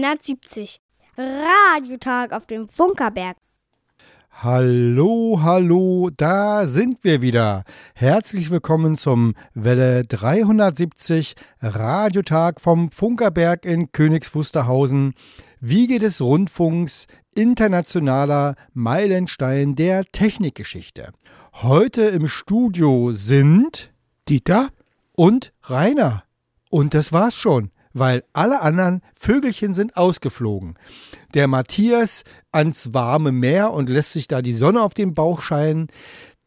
Welle 370. Radiotag auf dem Funkerberg. Hallo, hallo, da sind wir wieder. Herzlich willkommen zum Welle 370 Radiotag vom Funkerberg in Königs Wusterhausen. Wiege des Rundfunks, internationaler Meilenstein der Technikgeschichte. Heute im Studio sind Dieter und Rainer. Und das war's schon weil alle anderen Vögelchen sind ausgeflogen. Der Matthias ans warme Meer und lässt sich da die Sonne auf den Bauch scheinen.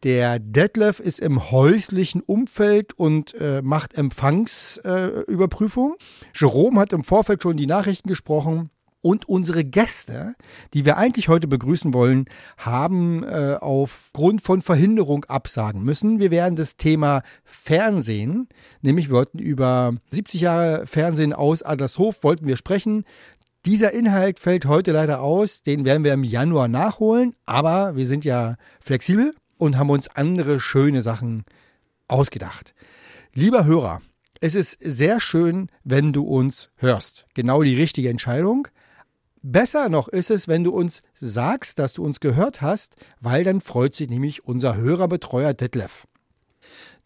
Der Detlef ist im häuslichen Umfeld und äh, macht Empfangsüberprüfung. Äh, Jerome hat im Vorfeld schon die Nachrichten gesprochen. Und unsere Gäste, die wir eigentlich heute begrüßen wollen, haben äh, aufgrund von Verhinderung absagen müssen. Wir werden das Thema Fernsehen, nämlich wir wollten über 70 Jahre Fernsehen aus Adlershof, wollten wir sprechen. Dieser Inhalt fällt heute leider aus, den werden wir im Januar nachholen, aber wir sind ja flexibel und haben uns andere schöne Sachen ausgedacht. Lieber Hörer, es ist sehr schön, wenn du uns hörst. Genau die richtige Entscheidung. Besser noch ist es, wenn du uns sagst, dass du uns gehört hast, weil dann freut sich nämlich unser Hörerbetreuer Detlef.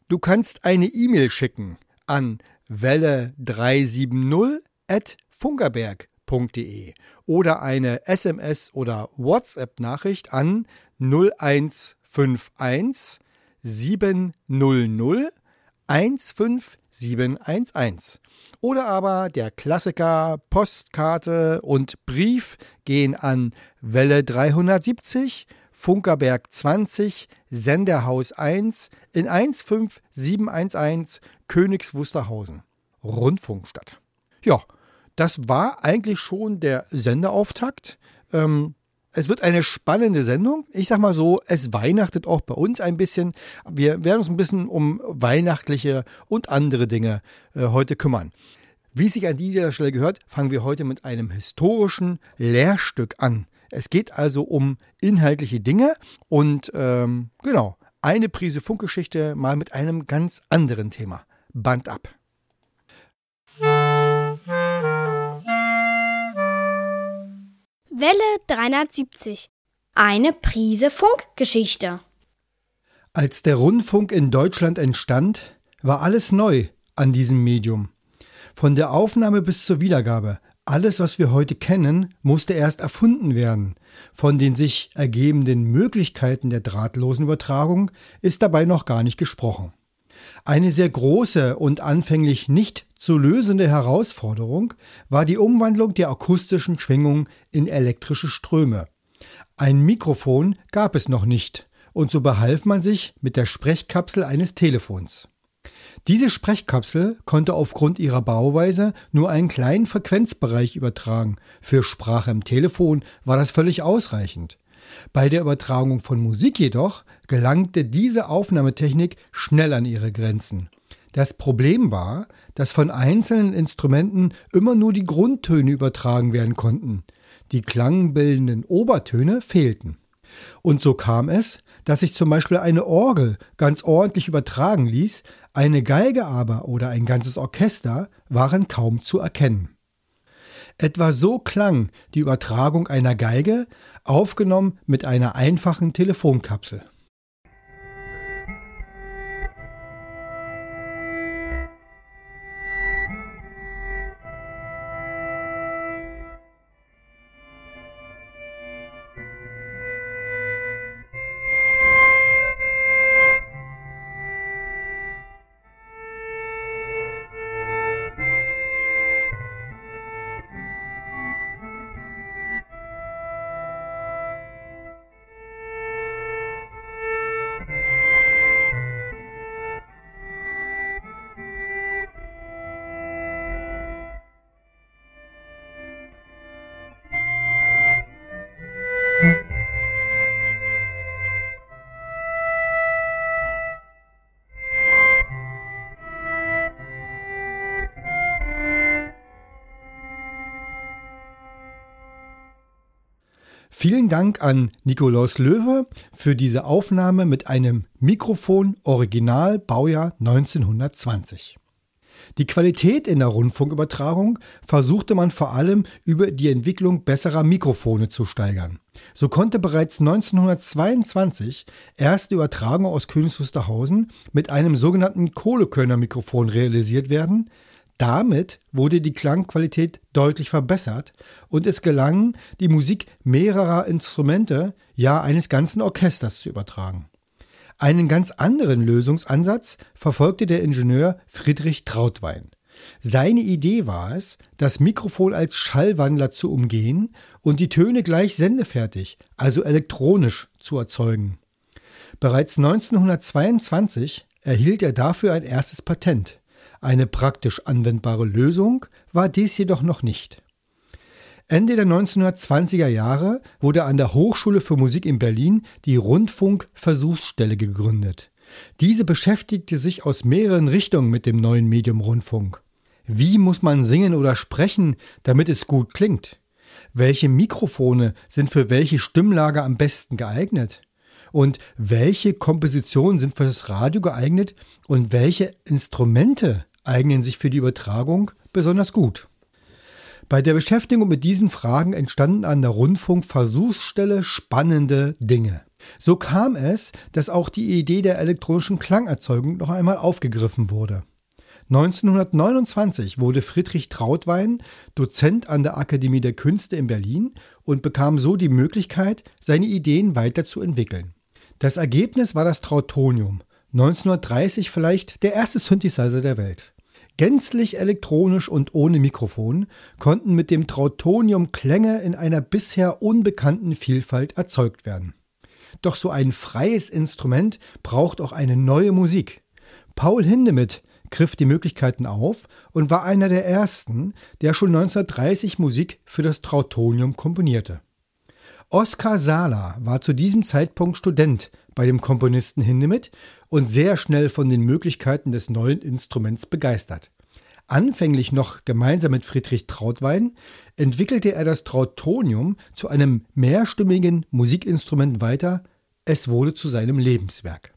Du kannst eine E-Mail schicken an welle370 at funkerberg.de oder eine SMS oder WhatsApp-Nachricht an 0151 700 15711. Oder aber der Klassiker Postkarte und Brief gehen an Welle 370, Funkerberg 20, Senderhaus 1 in 15711 Königs Wusterhausen, Rundfunkstadt. Ja, das war eigentlich schon der Sendeauftakt. Ähm, es wird eine spannende Sendung. Ich sag mal so, es weihnachtet auch bei uns ein bisschen. Wir werden uns ein bisschen um weihnachtliche und andere Dinge äh, heute kümmern. Wie sich an dieser Stelle gehört, fangen wir heute mit einem historischen Lehrstück an. Es geht also um inhaltliche Dinge und ähm, genau, eine Prise Funkgeschichte mal mit einem ganz anderen Thema. Band ab. Welle 370. Eine Prise Funkgeschichte. Als der Rundfunk in Deutschland entstand, war alles neu an diesem Medium. Von der Aufnahme bis zur Wiedergabe, alles, was wir heute kennen, musste erst erfunden werden. Von den sich ergebenden Möglichkeiten der drahtlosen Übertragung ist dabei noch gar nicht gesprochen. Eine sehr große und anfänglich nicht zu lösende Herausforderung war die Umwandlung der akustischen Schwingung in elektrische Ströme. Ein Mikrofon gab es noch nicht, und so behalf man sich mit der Sprechkapsel eines Telefons. Diese Sprechkapsel konnte aufgrund ihrer Bauweise nur einen kleinen Frequenzbereich übertragen. Für Sprache im Telefon war das völlig ausreichend. Bei der Übertragung von Musik jedoch gelangte diese Aufnahmetechnik schnell an ihre Grenzen. Das Problem war, dass von einzelnen Instrumenten immer nur die Grundtöne übertragen werden konnten. Die klangbildenden Obertöne fehlten. Und so kam es, dass sich zum Beispiel eine Orgel ganz ordentlich übertragen ließ, eine Geige aber oder ein ganzes Orchester waren kaum zu erkennen. Etwa so klang die Übertragung einer Geige, aufgenommen mit einer einfachen Telefonkapsel. Vielen Dank an Nikolaus Löwe für diese Aufnahme mit einem Mikrofon Original Baujahr 1920. Die Qualität in der Rundfunkübertragung versuchte man vor allem über die Entwicklung besserer Mikrofone zu steigern. So konnte bereits 1922 erste Übertragung aus Königs Wusterhausen mit einem sogenannten Kohlekörnermikrofon realisiert werden. Damit wurde die Klangqualität deutlich verbessert und es gelang, die Musik mehrerer Instrumente, ja eines ganzen Orchesters zu übertragen. Einen ganz anderen Lösungsansatz verfolgte der Ingenieur Friedrich Trautwein. Seine Idee war es, das Mikrofon als Schallwandler zu umgehen und die Töne gleich sendefertig, also elektronisch, zu erzeugen. Bereits 1922 erhielt er dafür ein erstes Patent. Eine praktisch anwendbare Lösung war dies jedoch noch nicht. Ende der 1920er Jahre wurde an der Hochschule für Musik in Berlin die Rundfunkversuchsstelle gegründet. Diese beschäftigte sich aus mehreren Richtungen mit dem neuen Medium Rundfunk. Wie muss man singen oder sprechen, damit es gut klingt? Welche Mikrofone sind für welche Stimmlage am besten geeignet? Und welche Kompositionen sind für das Radio geeignet und welche Instrumente eignen sich für die Übertragung besonders gut? Bei der Beschäftigung mit diesen Fragen entstanden an der Rundfunkversuchsstelle spannende Dinge. So kam es, dass auch die Idee der elektronischen Klangerzeugung noch einmal aufgegriffen wurde. 1929 wurde Friedrich Trautwein Dozent an der Akademie der Künste in Berlin und bekam so die Möglichkeit, seine Ideen weiterzuentwickeln. Das Ergebnis war das Trautonium, 1930 vielleicht der erste Synthesizer der Welt. Gänzlich elektronisch und ohne Mikrofon konnten mit dem Trautonium Klänge in einer bisher unbekannten Vielfalt erzeugt werden. Doch so ein freies Instrument braucht auch eine neue Musik. Paul Hindemith griff die Möglichkeiten auf und war einer der ersten, der schon 1930 Musik für das Trautonium komponierte. Oskar Sala war zu diesem Zeitpunkt Student bei dem Komponisten Hindemith und sehr schnell von den Möglichkeiten des neuen Instruments begeistert. Anfänglich noch gemeinsam mit Friedrich Trautwein entwickelte er das Trautonium zu einem mehrstimmigen Musikinstrument weiter. Es wurde zu seinem Lebenswerk.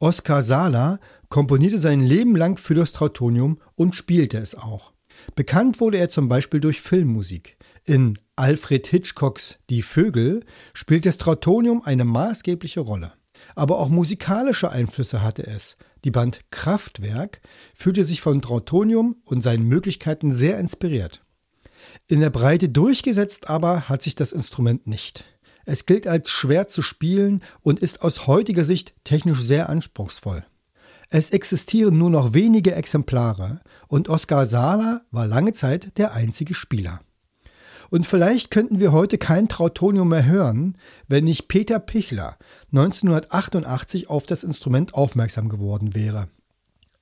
Oskar Sala komponierte sein Leben lang für das Trautonium und spielte es auch. Bekannt wurde er zum Beispiel durch Filmmusik. In Alfred Hitchcocks Die Vögel spielt das Trautonium eine maßgebliche Rolle. Aber auch musikalische Einflüsse hatte es. Die Band Kraftwerk fühlte sich von Trautonium und seinen Möglichkeiten sehr inspiriert. In der Breite durchgesetzt aber hat sich das Instrument nicht. Es gilt als schwer zu spielen und ist aus heutiger Sicht technisch sehr anspruchsvoll. Es existieren nur noch wenige Exemplare und Oskar Sala war lange Zeit der einzige Spieler. Und vielleicht könnten wir heute kein Trautonium mehr hören, wenn nicht Peter Pichler 1988 auf das Instrument aufmerksam geworden wäre.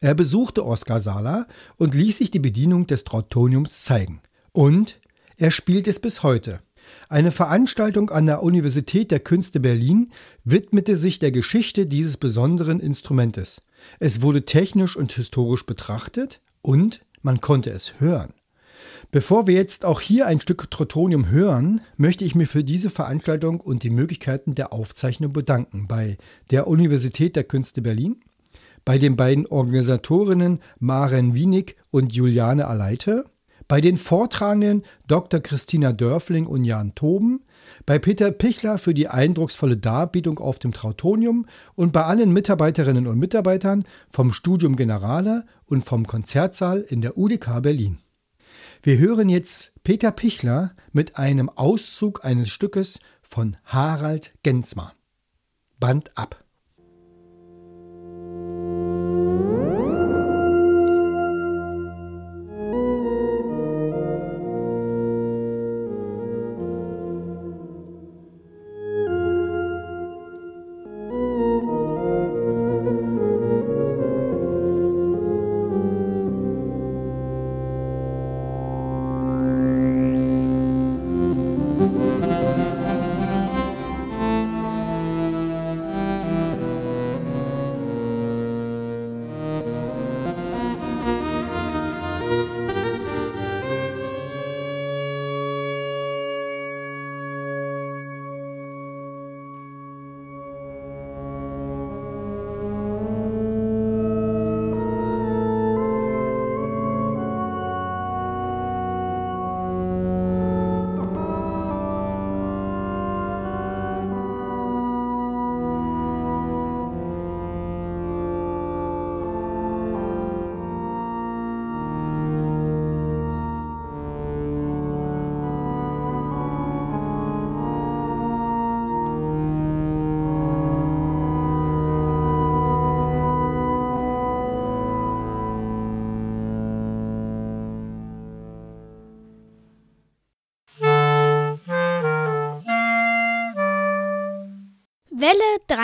Er besuchte Oskar Sala und ließ sich die Bedienung des Trautoniums zeigen. Und er spielt es bis heute. Eine Veranstaltung an der Universität der Künste Berlin widmete sich der Geschichte dieses besonderen Instrumentes. Es wurde technisch und historisch betrachtet und man konnte es hören. Bevor wir jetzt auch hier ein Stück Trotonium hören, möchte ich mir für diese Veranstaltung und die Möglichkeiten der Aufzeichnung bedanken bei der Universität der Künste Berlin, bei den beiden Organisatorinnen Maren Wienig und Juliane Aleite, bei den Vortragenden Dr. Christina Dörfling und Jan Toben, bei Peter Pichler für die eindrucksvolle Darbietung auf dem Trautonium und bei allen Mitarbeiterinnen und Mitarbeitern vom Studium Generale und vom Konzertsaal in der UDK Berlin. Wir hören jetzt Peter Pichler mit einem Auszug eines Stückes von Harald Gensmer. Band ab.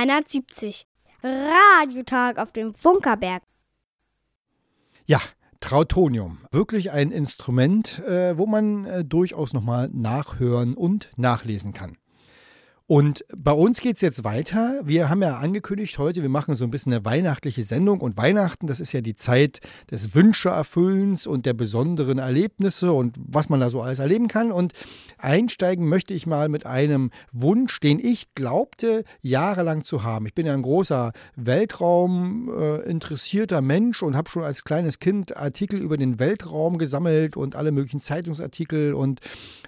370. Radiotag auf dem Funkerberg. Ja, Trautonium. Wirklich ein Instrument, äh, wo man äh, durchaus nochmal nachhören und nachlesen kann. Und bei uns geht es jetzt weiter. Wir haben ja angekündigt heute, wir machen so ein bisschen eine weihnachtliche Sendung. Und Weihnachten, das ist ja die Zeit des Wünscheerfüllens und der besonderen Erlebnisse und was man da so alles erleben kann. Und einsteigen möchte ich mal mit einem Wunsch, den ich glaubte, jahrelang zu haben. Ich bin ja ein großer Weltraum äh, Mensch und habe schon als kleines Kind Artikel über den Weltraum gesammelt und alle möglichen Zeitungsartikel und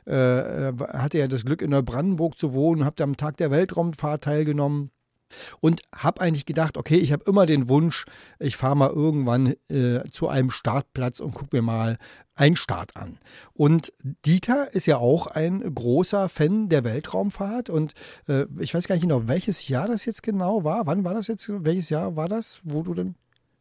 äh, äh hatte ja das Glück, in Neubrandenburg zu wohnen, habe da am Tag der Weltraumfahrt teilgenommen und habe eigentlich gedacht, okay, ich habe immer den Wunsch, ich fahre mal irgendwann äh, zu einem Startplatz und gucke mir mal einen Start an. Und Dieter ist ja auch ein großer Fan der Weltraumfahrt und äh, ich weiß gar nicht genau, welches Jahr das jetzt genau war. Wann war das jetzt? Welches Jahr war das, wo du denn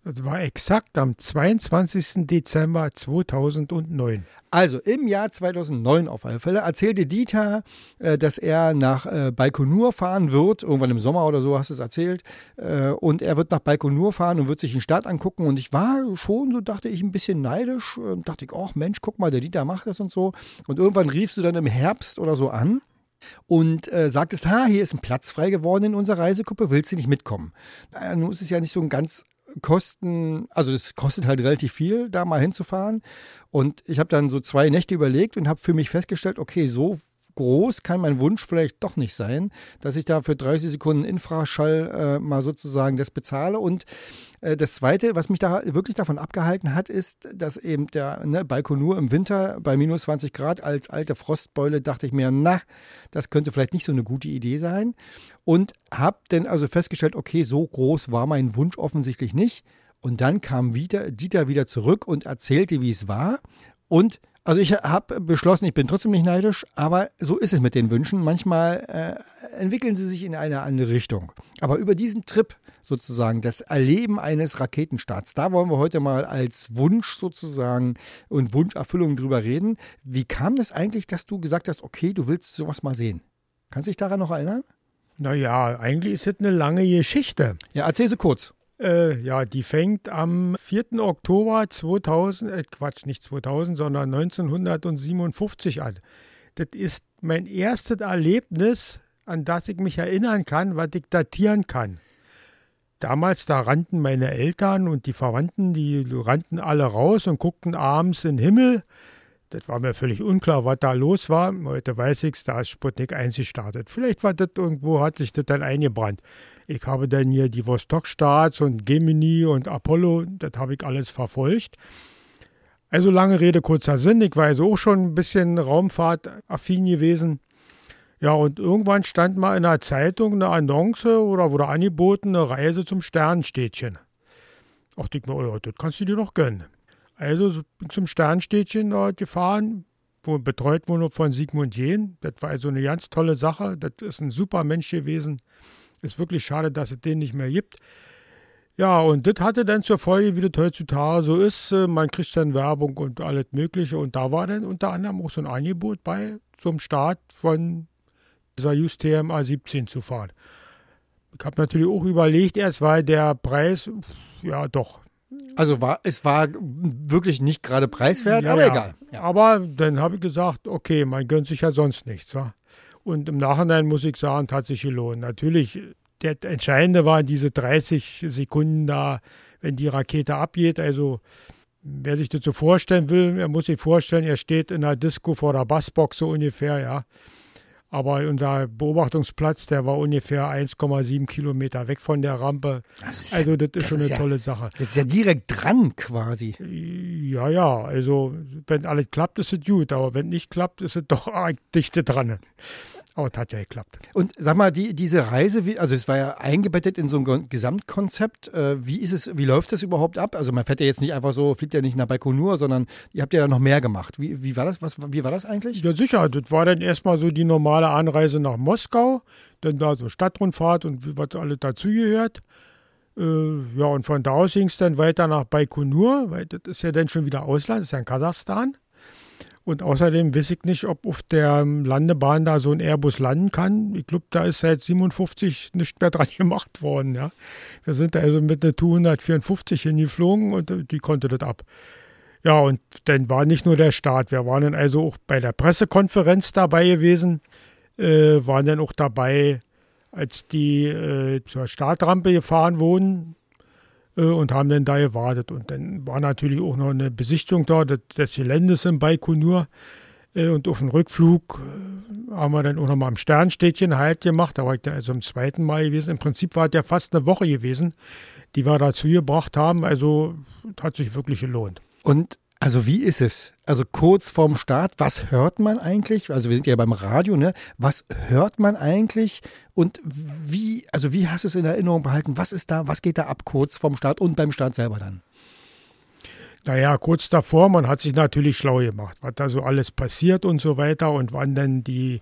das war exakt am 22. Dezember 2009. Also im Jahr 2009 auf alle Fälle erzählte Dieter, äh, dass er nach äh, Baikonur fahren wird, irgendwann im Sommer oder so hast du es erzählt, äh, und er wird nach Baikonur fahren und wird sich den Stadt angucken und ich war schon, so dachte ich, ein bisschen neidisch, dachte ich, oh Mensch, guck mal, der Dieter macht das und so und irgendwann riefst du dann im Herbst oder so an und äh, sagtest, ha, hier ist ein Platz frei geworden in unserer Reisegruppe, willst du nicht mitkommen? Naja, nun ist es ja nicht so ein ganz kosten, also es kostet halt relativ viel, da mal hinzufahren. Und ich habe dann so zwei Nächte überlegt und habe für mich festgestellt, okay, so groß kann mein Wunsch vielleicht doch nicht sein, dass ich da für 30 Sekunden Infraschall äh, mal sozusagen das bezahle. Und äh, das Zweite, was mich da wirklich davon abgehalten hat, ist, dass eben der ne, Baikonur im Winter bei minus 20 Grad als alte Frostbeule dachte ich mir, na, das könnte vielleicht nicht so eine gute Idee sein. Und habe dann also festgestellt, okay, so groß war mein Wunsch offensichtlich nicht. Und dann kam wieder, Dieter wieder zurück und erzählte, wie es war. Und also ich habe beschlossen, ich bin trotzdem nicht neidisch, aber so ist es mit den Wünschen. Manchmal äh, entwickeln sie sich in eine andere Richtung. Aber über diesen Trip sozusagen, das Erleben eines Raketenstarts, da wollen wir heute mal als Wunsch sozusagen und Wunscherfüllung drüber reden. Wie kam das eigentlich, dass du gesagt hast, okay, du willst sowas mal sehen? Kannst du dich daran noch erinnern? Naja, eigentlich ist es eine lange Geschichte. Ja, erzähl sie kurz. Äh, ja, die fängt am 4. Oktober 2000, äh, Quatsch, nicht 2000, sondern 1957 an. Das ist mein erstes Erlebnis, an das ich mich erinnern kann, was ich datieren kann. Damals, da rannten meine Eltern und die Verwandten, die rannten alle raus und guckten abends in den Himmel. Das war mir völlig unklar, was da los war. Heute weiß ich es, da ist Sputnik 1 gestartet. Vielleicht war das irgendwo, hat sich das dann eingebrannt. Ich habe dann hier die Vostok-Starts und Gemini und Apollo, das habe ich alles verfolgt. Also lange Rede, kurzer Sinn. Ich war also auch schon ein bisschen Raumfahrt-affin gewesen. Ja, und irgendwann stand mal in der Zeitung eine Annonce oder wurde angeboten, eine Reise zum Sternstädtchen. Ach, ich mir, oh, das kannst du dir noch gönnen. Also bin zum Sternstädtchen dort gefahren, wo betreut wurde von Sigmund Jähn. Das war also eine ganz tolle Sache. Das ist ein super Mensch gewesen. Ist wirklich schade, dass es den nicht mehr gibt. Ja, und das hatte dann zur Folge, wie das heutzutage so ist, äh, man kriegt dann Werbung und alles Mögliche. Und da war dann unter anderem auch so ein Angebot bei zum Start von Just TMA 17 zu fahren. Ich habe natürlich auch überlegt, erst weil der Preis, ja doch. Also war, es war wirklich nicht gerade preiswert, ja, aber ja. egal. Ja. Aber dann habe ich gesagt, okay, man gönnt sich ja sonst nichts. Wa? Und im Nachhinein muss ich sagen, hat sich gelohnt. Natürlich, der Entscheidende war diese 30 Sekunden da, wenn die Rakete abgeht. Also, wer sich das so vorstellen will, er muss sich vorstellen, er steht in der Disco vor der Bassbox so ungefähr, ja. Aber unser Beobachtungsplatz, der war ungefähr 1,7 Kilometer weg von der Rampe. Das also das ist das schon ist eine ja, tolle Sache. Das ist ja direkt dran quasi. Ja, ja. Also wenn alles klappt, ist es gut. Aber wenn nicht klappt, ist es doch dichte dran. Aber es hat ja geklappt. Und sag mal, die, diese Reise, wie, also es war ja eingebettet in so ein Gesamtkonzept. Äh, wie ist es, wie läuft das überhaupt ab? Also man fährt ja jetzt nicht einfach so, fliegt ja nicht nach Baikonur, sondern ihr habt ja da noch mehr gemacht. Wie, wie war das? Was, wie war das eigentlich? Ja, sicher. Das war dann erstmal so die normale Anreise nach Moskau, dann da so Stadtrundfahrt und was alles dazugehört. Äh, ja, und von da aus ging es dann weiter nach Baikonur, weil das ist ja dann schon wieder Ausland, das ist ja in Kasachstan. Und außerdem weiß ich nicht, ob auf der Landebahn da so ein Airbus landen kann. Ich glaube, da ist seit 57 nicht mehr dran gemacht worden. Ja. Wir sind da also mit Tu 154 hingeflogen und die konnte das ab. Ja, und dann war nicht nur der Start. Wir waren dann also auch bei der Pressekonferenz dabei gewesen, äh, waren dann auch dabei, als die äh, zur Startrampe gefahren wurden und haben dann da gewartet. Und dann war natürlich auch noch eine Besichtigung da des, des Geländes in Baikonur. Äh, und auf dem Rückflug äh, haben wir dann auch noch mal am Sternstädtchen Halt gemacht. Da war ich dann also zum zweiten Mal gewesen. Im Prinzip war es ja fast eine Woche gewesen, die wir dazu gebracht haben. Also hat sich wirklich gelohnt. Und also wie ist es? Also kurz vorm Start, was hört man eigentlich? Also wir sind ja beim Radio, ne? Was hört man eigentlich? Und wie, also wie hast du es in Erinnerung behalten? Was ist da, was geht da ab kurz vorm Start und beim Start selber dann? Naja, kurz davor, man hat sich natürlich schlau gemacht, was da so alles passiert und so weiter und wann dann die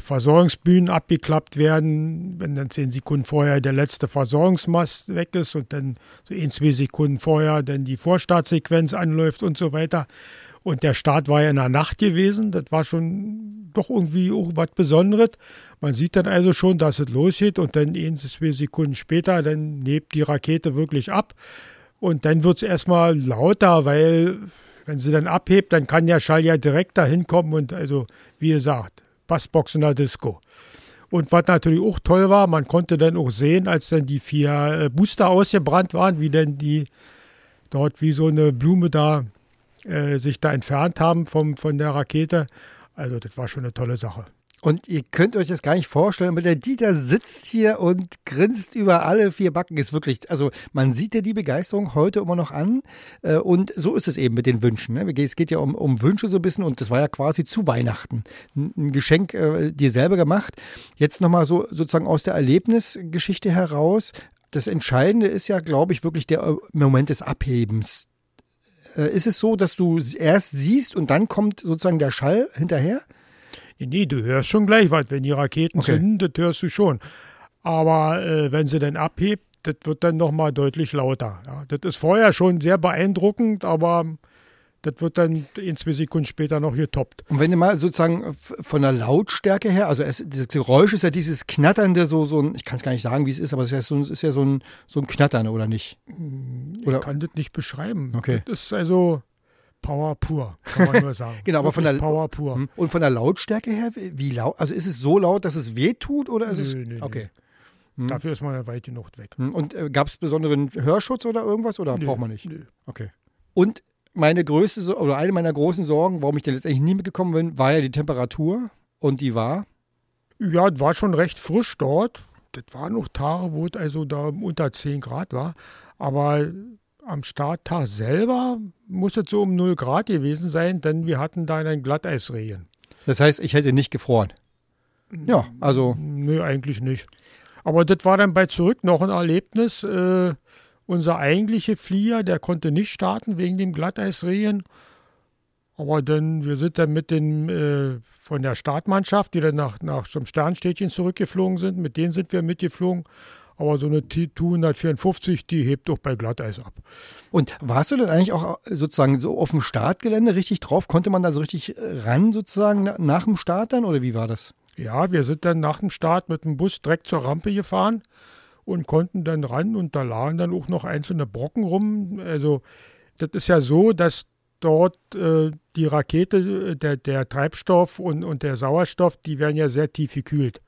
Versorgungsbühnen abgeklappt werden, wenn dann zehn Sekunden vorher der letzte Versorgungsmast weg ist und dann so ein, zwei Sekunden vorher dann die Vorstartsequenz anläuft und so weiter. Und der Start war ja in der Nacht gewesen. Das war schon doch irgendwie auch was Besonderes. Man sieht dann also schon, dass es losgeht und dann ein, zwei Sekunden später, dann hebt die Rakete wirklich ab. Und dann wird es erstmal lauter, weil wenn sie dann abhebt, dann kann der Schall ja direkt dahin kommen und also, wie gesagt, Bassbox in der Disco. Und was natürlich auch toll war, man konnte dann auch sehen, als dann die vier äh, Booster ausgebrannt waren, wie denn die dort wie so eine Blume da äh, sich da entfernt haben vom, von der Rakete. Also das war schon eine tolle Sache. Und ihr könnt euch das gar nicht vorstellen, aber der Dieter sitzt hier und grinst über alle vier Backen. Ist wirklich, also man sieht ja die Begeisterung heute immer noch an. Äh, und so ist es eben mit den Wünschen. Ne? Es geht ja um, um Wünsche so ein bisschen und das war ja quasi zu Weihnachten. Ein Geschenk äh, dir selber gemacht. Jetzt nochmal so sozusagen aus der Erlebnisgeschichte heraus. Das Entscheidende ist ja, glaube ich, wirklich der äh, Moment des Abhebens. Äh, ist es so, dass du erst siehst und dann kommt sozusagen der Schall hinterher? Nee, du hörst schon gleich was. Wenn die Raketen okay. zünden, das hörst du schon. Aber äh, wenn sie dann abhebt, das wird dann nochmal deutlich lauter. Ja, das ist vorher schon sehr beeindruckend, aber das wird dann in zwei Sekunden später noch getoppt. Und wenn du mal sozusagen von der Lautstärke her, also es, das Geräusch ist ja dieses knatternde, so, so ein, ich kann es gar nicht sagen, wie es ist, aber es ist ja so, ist ja so, ein, so ein Knattern, oder nicht? Oder? Ich kann das nicht beschreiben. Okay. Das ist also, Power pur, kann man nur sagen. genau, aber von der Power pur. Hm. Und von der Lautstärke her, wie laut? Also ist es so laut, dass es weh tut oder ist nö, es nö, okay? Hm. Dafür ist man ja weit genug weg. Hm. Und äh, gab es besonderen Hörschutz oder irgendwas oder nö, braucht man nicht? Nö. Okay. Und meine größte oder eine meiner großen Sorgen, warum ich denn letztendlich nie mitgekommen bin, war ja die Temperatur und die war ja, war schon recht frisch dort. Das waren noch Tage, wo es also da unter 10 Grad war. Aber am Starttag selber muss es so um 0 Grad gewesen sein, denn wir hatten da einen Glatteisregen. Das heißt, ich hätte nicht gefroren. Ja, also. Nö, eigentlich nicht. Aber das war dann bei zurück noch ein Erlebnis. Äh, unser eigentlicher Flieger, der konnte nicht starten wegen dem Glatteisregen. Aber dann, wir sind dann mit den äh, von der Startmannschaft, die dann nach, nach zum Sternstädtchen zurückgeflogen sind, mit denen sind wir mitgeflogen. Aber so eine Tu-154, die hebt doch bei Glatteis ab. Und warst du denn eigentlich auch sozusagen so auf dem Startgelände richtig drauf? Konnte man da so richtig äh, ran sozusagen nach dem Start dann oder wie war das? Ja, wir sind dann nach dem Start mit dem Bus direkt zur Rampe gefahren und konnten dann ran und da lagen dann auch noch einzelne Brocken rum. Also das ist ja so, dass dort äh, die Rakete, äh, der, der Treibstoff und, und der Sauerstoff, die werden ja sehr tief gekühlt.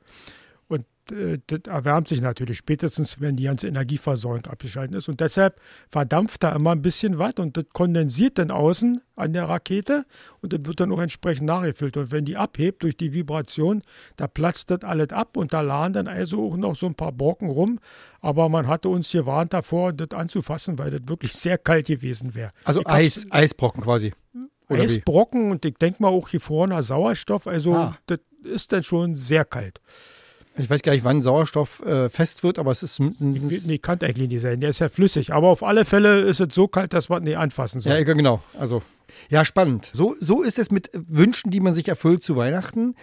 Äh, das erwärmt sich natürlich spätestens, wenn die ganze Energieversorgung abgeschaltet ist. Und deshalb verdampft da immer ein bisschen was und das kondensiert dann außen an der Rakete und das wird dann auch entsprechend nachgefüllt. Und wenn die abhebt durch die Vibration, da platzt das alles ab und da lagen dann also auch noch so ein paar Brocken rum. Aber man hatte uns gewarnt davor, das anzufassen, weil das wirklich sehr kalt gewesen wäre. Also Eis, Eisbrocken quasi. Oder Eisbrocken wie? und ich denke mal auch gefrorener Sauerstoff. Also ah. das ist dann schon sehr kalt. Ich weiß gar nicht, wann Sauerstoff äh, fest wird, aber es ist. Nee, nee, kann eigentlich nicht sein. Der ist ja flüssig. Aber auf alle Fälle ist es so kalt, dass man nicht anfassen soll. Ja, genau. Also ja, spannend. So, so ist es mit Wünschen, die man sich erfüllt zu Weihnachten.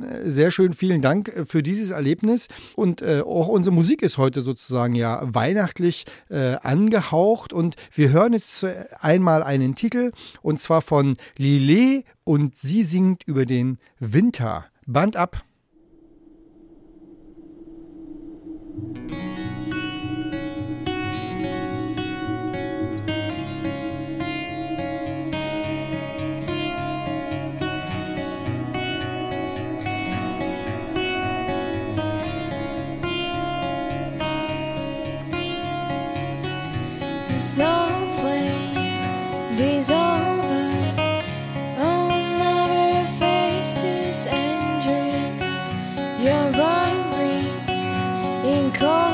Äh, sehr schön, vielen Dank äh, für dieses Erlebnis. Und äh, auch unsere Musik ist heute sozusagen ja weihnachtlich äh, angehaucht. Und wir hören jetzt einmal einen Titel und zwar von Lillet und sie singt über den Winter. Band ab. Snowflake dissolve in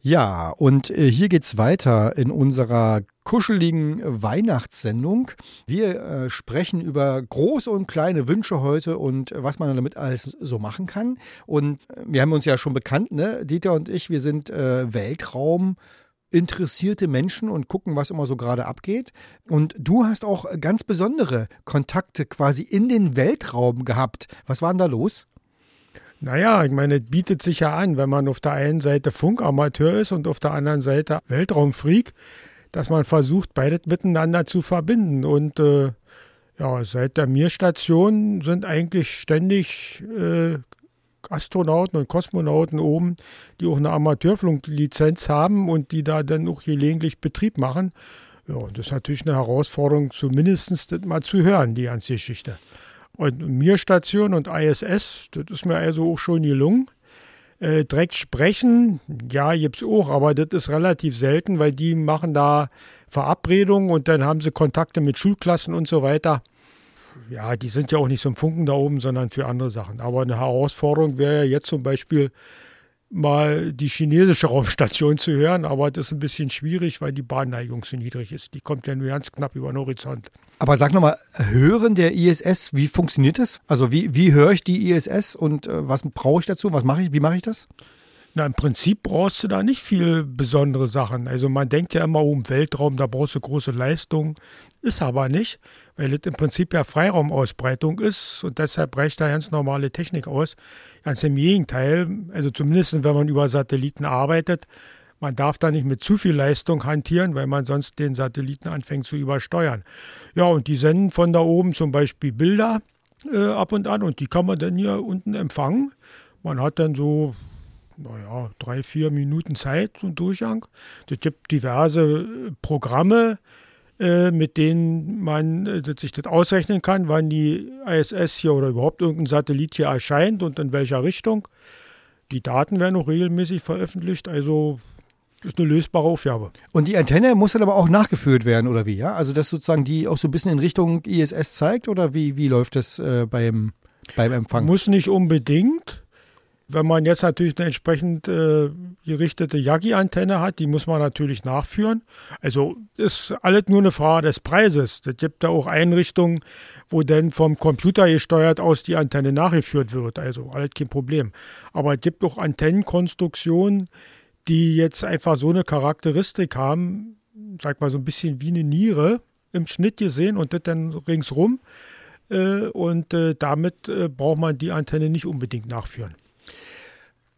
Ja, und äh, hier geht's weiter in unserer kuscheligen Weihnachtssendung. Wir äh, sprechen über große und kleine Wünsche heute und äh, was man damit alles so machen kann. Und äh, wir haben uns ja schon bekannt, ne? Dieter und ich, wir sind äh, Weltraum interessierte Menschen und gucken, was immer so gerade abgeht. Und du hast auch ganz besondere Kontakte quasi in den Weltraum gehabt. Was war denn da los? Naja, ich meine, es bietet sich ja an, wenn man auf der einen Seite Funkamateur ist und auf der anderen Seite Weltraumfreak, dass man versucht, beides miteinander zu verbinden. Und äh, ja, seit der Mir-Station sind eigentlich ständig äh, Astronauten und Kosmonauten oben, die auch eine Amateurfluglizenz haben und die da dann auch gelegentlich Betrieb machen. Ja, das ist natürlich eine Herausforderung, zumindest mal zu hören, die ganze Geschichte. Und Mir-Station und ISS, das ist mir also auch schon gelungen. Äh, direkt sprechen, ja, gibt's auch, aber das ist relativ selten, weil die machen da Verabredungen und dann haben sie Kontakte mit Schulklassen und so weiter. Ja, die sind ja auch nicht zum Funken da oben, sondern für andere Sachen. Aber eine Herausforderung wäre ja jetzt zum Beispiel mal die chinesische Raumstation zu hören, aber das ist ein bisschen schwierig, weil die Bahnneigung so niedrig ist. Die kommt ja nur ganz knapp über den Horizont. Aber sag nochmal, Hören der ISS, wie funktioniert das? Also wie, wie höre ich die ISS und äh, was brauche ich dazu? Was mache ich? Wie mache ich das? Na, im Prinzip brauchst du da nicht viel besondere Sachen. Also man denkt ja immer, oh, im Weltraum, da brauchst du große Leistung. Ist aber nicht, weil es im Prinzip ja Freiraumausbreitung ist und deshalb reicht da ganz normale Technik aus. Ganz im Gegenteil, also zumindest wenn man über Satelliten arbeitet, man darf da nicht mit zu viel Leistung hantieren, weil man sonst den Satelliten anfängt zu übersteuern. Ja, und die senden von da oben zum Beispiel Bilder äh, ab und an und die kann man dann hier unten empfangen. Man hat dann so naja, drei, vier Minuten Zeit und Durchgang. Es gibt diverse äh, Programme, äh, mit denen man äh, sich das ausrechnen kann, wann die ISS hier oder überhaupt irgendein Satellit hier erscheint und in welcher Richtung. Die Daten werden auch regelmäßig veröffentlicht, also ist eine lösbare Aufgabe. Und die Antenne muss dann aber auch nachgeführt werden, oder wie? Ja? Also, dass sozusagen die auch so ein bisschen in Richtung ISS zeigt, oder wie, wie läuft das äh, beim, beim Empfang? Muss nicht unbedingt. Wenn man jetzt natürlich eine entsprechend äh, gerichtete Yagi-Antenne hat, die muss man natürlich nachführen. Also ist alles nur eine Frage des Preises. Es gibt da auch Einrichtungen, wo dann vom Computer gesteuert aus die Antenne nachgeführt wird. Also alles kein Problem. Aber es gibt auch Antennenkonstruktionen, die jetzt einfach so eine Charakteristik haben, sag mal so ein bisschen wie eine Niere im Schnitt gesehen und das dann ringsrum. Äh, und äh, damit äh, braucht man die Antenne nicht unbedingt nachführen.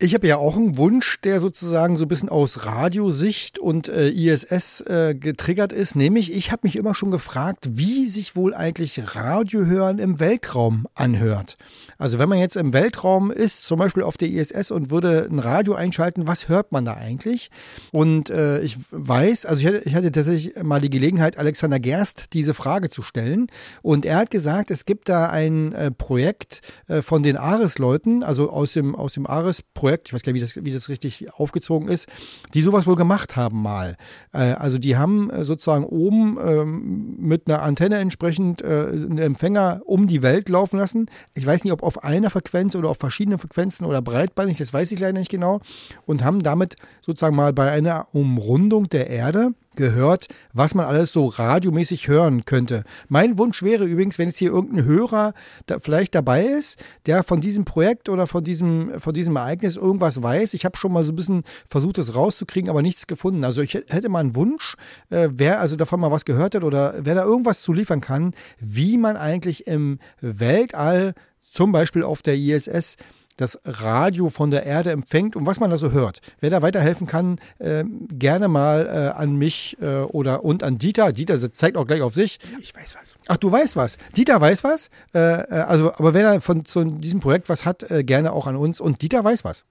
Ich habe ja auch einen Wunsch, der sozusagen so ein bisschen aus Radiosicht und äh, ISS äh, getriggert ist, nämlich ich habe mich immer schon gefragt, wie sich wohl eigentlich Radiohören im Weltraum anhört. Also wenn man jetzt im Weltraum ist, zum Beispiel auf der ISS und würde ein Radio einschalten, was hört man da eigentlich? Und äh, ich weiß, also ich hatte, ich hatte tatsächlich mal die Gelegenheit, Alexander Gerst diese Frage zu stellen und er hat gesagt, es gibt da ein äh, Projekt äh, von den Ares-Leuten, also aus dem, aus dem Ares-Projekt, Projekt, ich weiß gar nicht, wie das, wie das richtig aufgezogen ist, die sowas wohl gemacht haben mal. Äh, also die haben äh, sozusagen oben ähm, mit einer Antenne entsprechend äh, einen Empfänger um die Welt laufen lassen. Ich weiß nicht, ob auf einer Frequenz oder auf verschiedenen Frequenzen oder breitbandig, das weiß ich leider nicht genau. Und haben damit sozusagen mal bei einer Umrundung der Erde gehört, was man alles so radiomäßig hören könnte. Mein Wunsch wäre übrigens, wenn jetzt hier irgendein Hörer da vielleicht dabei ist, der von diesem Projekt oder von diesem, von diesem Ereignis irgendwas weiß. Ich habe schon mal so ein bisschen versucht, das rauszukriegen, aber nichts gefunden. Also ich hätte mal einen Wunsch, äh, wer also davon mal was gehört hat oder wer da irgendwas zu liefern kann, wie man eigentlich im Weltall, zum Beispiel auf der ISS, das Radio von der Erde empfängt und was man da so hört. Wer da weiterhelfen kann, äh, gerne mal äh, an mich äh, oder und an Dieter. Dieter zeigt auch gleich auf sich. Ich weiß was. Ach, du weißt was. Dieter weiß was. Äh, äh, also, aber wer da von zu diesem Projekt was hat, äh, gerne auch an uns. Und Dieter weiß was.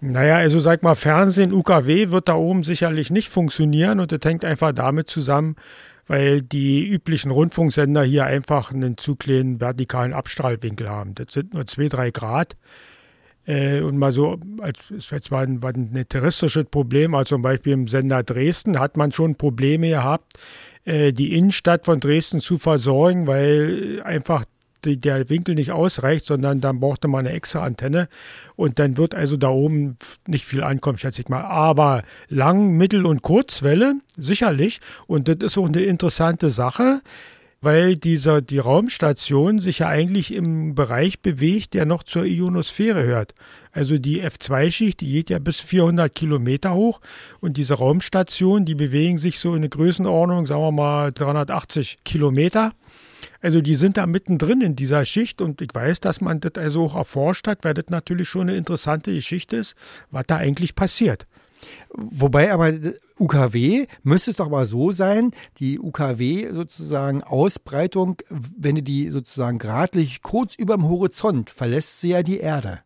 Naja, also sag mal, Fernsehen, UKW wird da oben sicherlich nicht funktionieren und das hängt einfach damit zusammen, weil die üblichen Rundfunksender hier einfach einen zu kleinen vertikalen Abstrahlwinkel haben. Das sind nur zwei, drei Grad. Äh, und mal so, als jetzt mal ein, ein terroristisches Problem, also zum Beispiel im Sender Dresden hat man schon Probleme gehabt, äh, die Innenstadt von Dresden zu versorgen, weil einfach die, der Winkel nicht ausreicht, sondern dann brauchte man eine extra Antenne und dann wird also da oben nicht viel ankommen, schätze ich mal. Aber Lang-, Mittel- und Kurzwelle sicherlich und das ist auch eine interessante Sache weil dieser, die Raumstation sich ja eigentlich im Bereich bewegt, der noch zur Ionosphäre hört. Also die F2-Schicht, die geht ja bis 400 Kilometer hoch und diese Raumstation, die bewegen sich so in eine Größenordnung, sagen wir mal 380 Kilometer. Also die sind da mittendrin in dieser Schicht und ich weiß, dass man das also auch erforscht hat, weil das natürlich schon eine interessante Geschichte ist, was da eigentlich passiert. Wobei aber UKW müsste es doch aber so sein, die UKW sozusagen Ausbreitung, wenn du die sozusagen gradlich kurz über dem Horizont verlässt sie ja die Erde.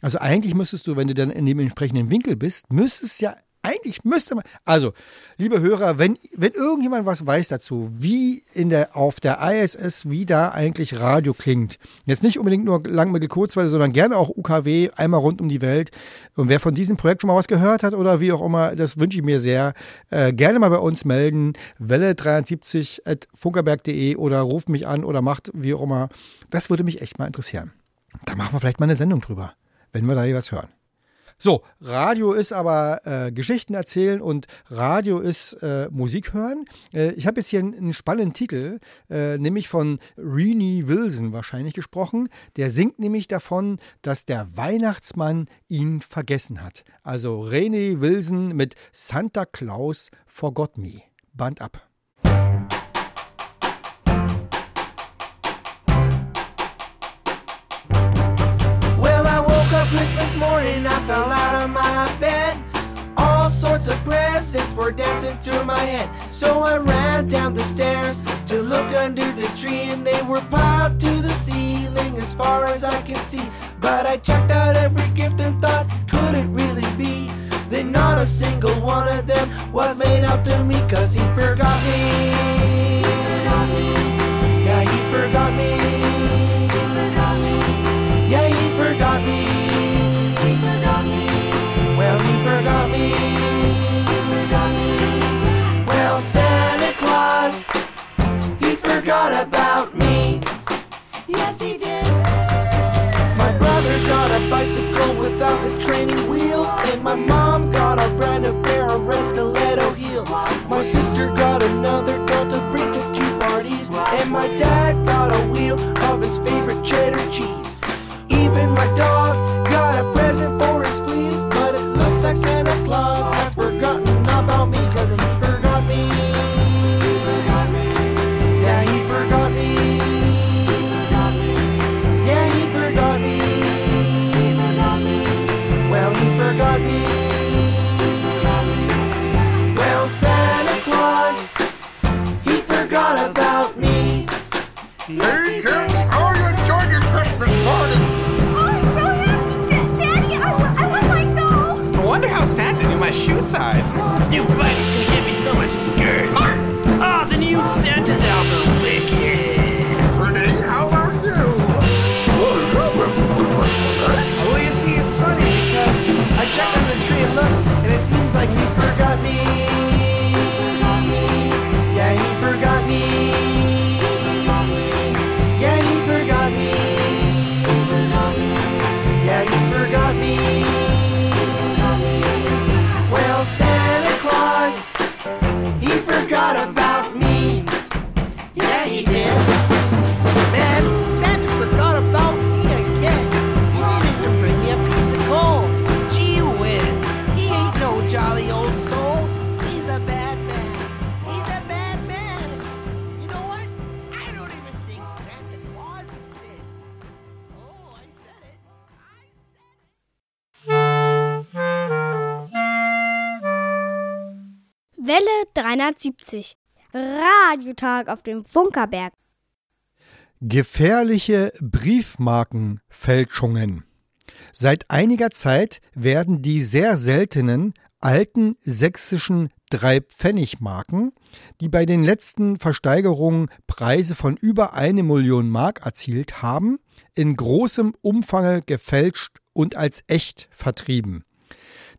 Also eigentlich müsstest du, wenn du dann in dem entsprechenden Winkel bist, müsstest ja eigentlich müsste man, also, liebe Hörer, wenn, wenn irgendjemand was weiß dazu, wie in der, auf der ISS, wie da eigentlich Radio klingt, jetzt nicht unbedingt nur Langmittel Kurzweise, sondern gerne auch UKW, einmal rund um die Welt. Und wer von diesem Projekt schon mal was gehört hat oder wie auch immer, das wünsche ich mir sehr, äh, gerne mal bei uns melden, welle73 at funkerberg.de oder ruft mich an oder macht wie auch immer. Das würde mich echt mal interessieren. Da machen wir vielleicht mal eine Sendung drüber, wenn wir da was hören. So, Radio ist aber äh, Geschichten erzählen und Radio ist äh, Musik hören. Äh, ich habe jetzt hier einen, einen spannenden Titel, äh, nämlich von Renee Wilson wahrscheinlich gesprochen. Der singt nämlich davon, dass der Weihnachtsmann ihn vergessen hat. Also Renee Wilson mit Santa Claus Forgot Me. Band ab. Morning, I fell out of my bed. All sorts of presents were dancing through my head. So I ran down the stairs to look under the tree, and they were piled to the ceiling as far as I can see. But I checked out every gift and thought, could it really be? That not a single one of them was made out to me, cause he forgot me. Yeah, he forgot me. Forgot about me. Yes, he did. My brother got a bicycle without the training wheels, and my mom got a brand new pair of red stiletto heels. My sister got another doll to bring to two parties, and my dad got a wheel of his favorite cheddar cheese. Even my dog got a present for his fleas, but it looks like Santa Claus new bike's gonna get me so much skirt. Oh, ah, the new Welle 370. Radiotag auf dem Funkerberg. Gefährliche Briefmarkenfälschungen. Seit einiger Zeit werden die sehr seltenen alten sächsischen Drei-Pfennig-Marken, die bei den letzten Versteigerungen Preise von über eine Million Mark erzielt haben, in großem Umfange gefälscht und als echt vertrieben.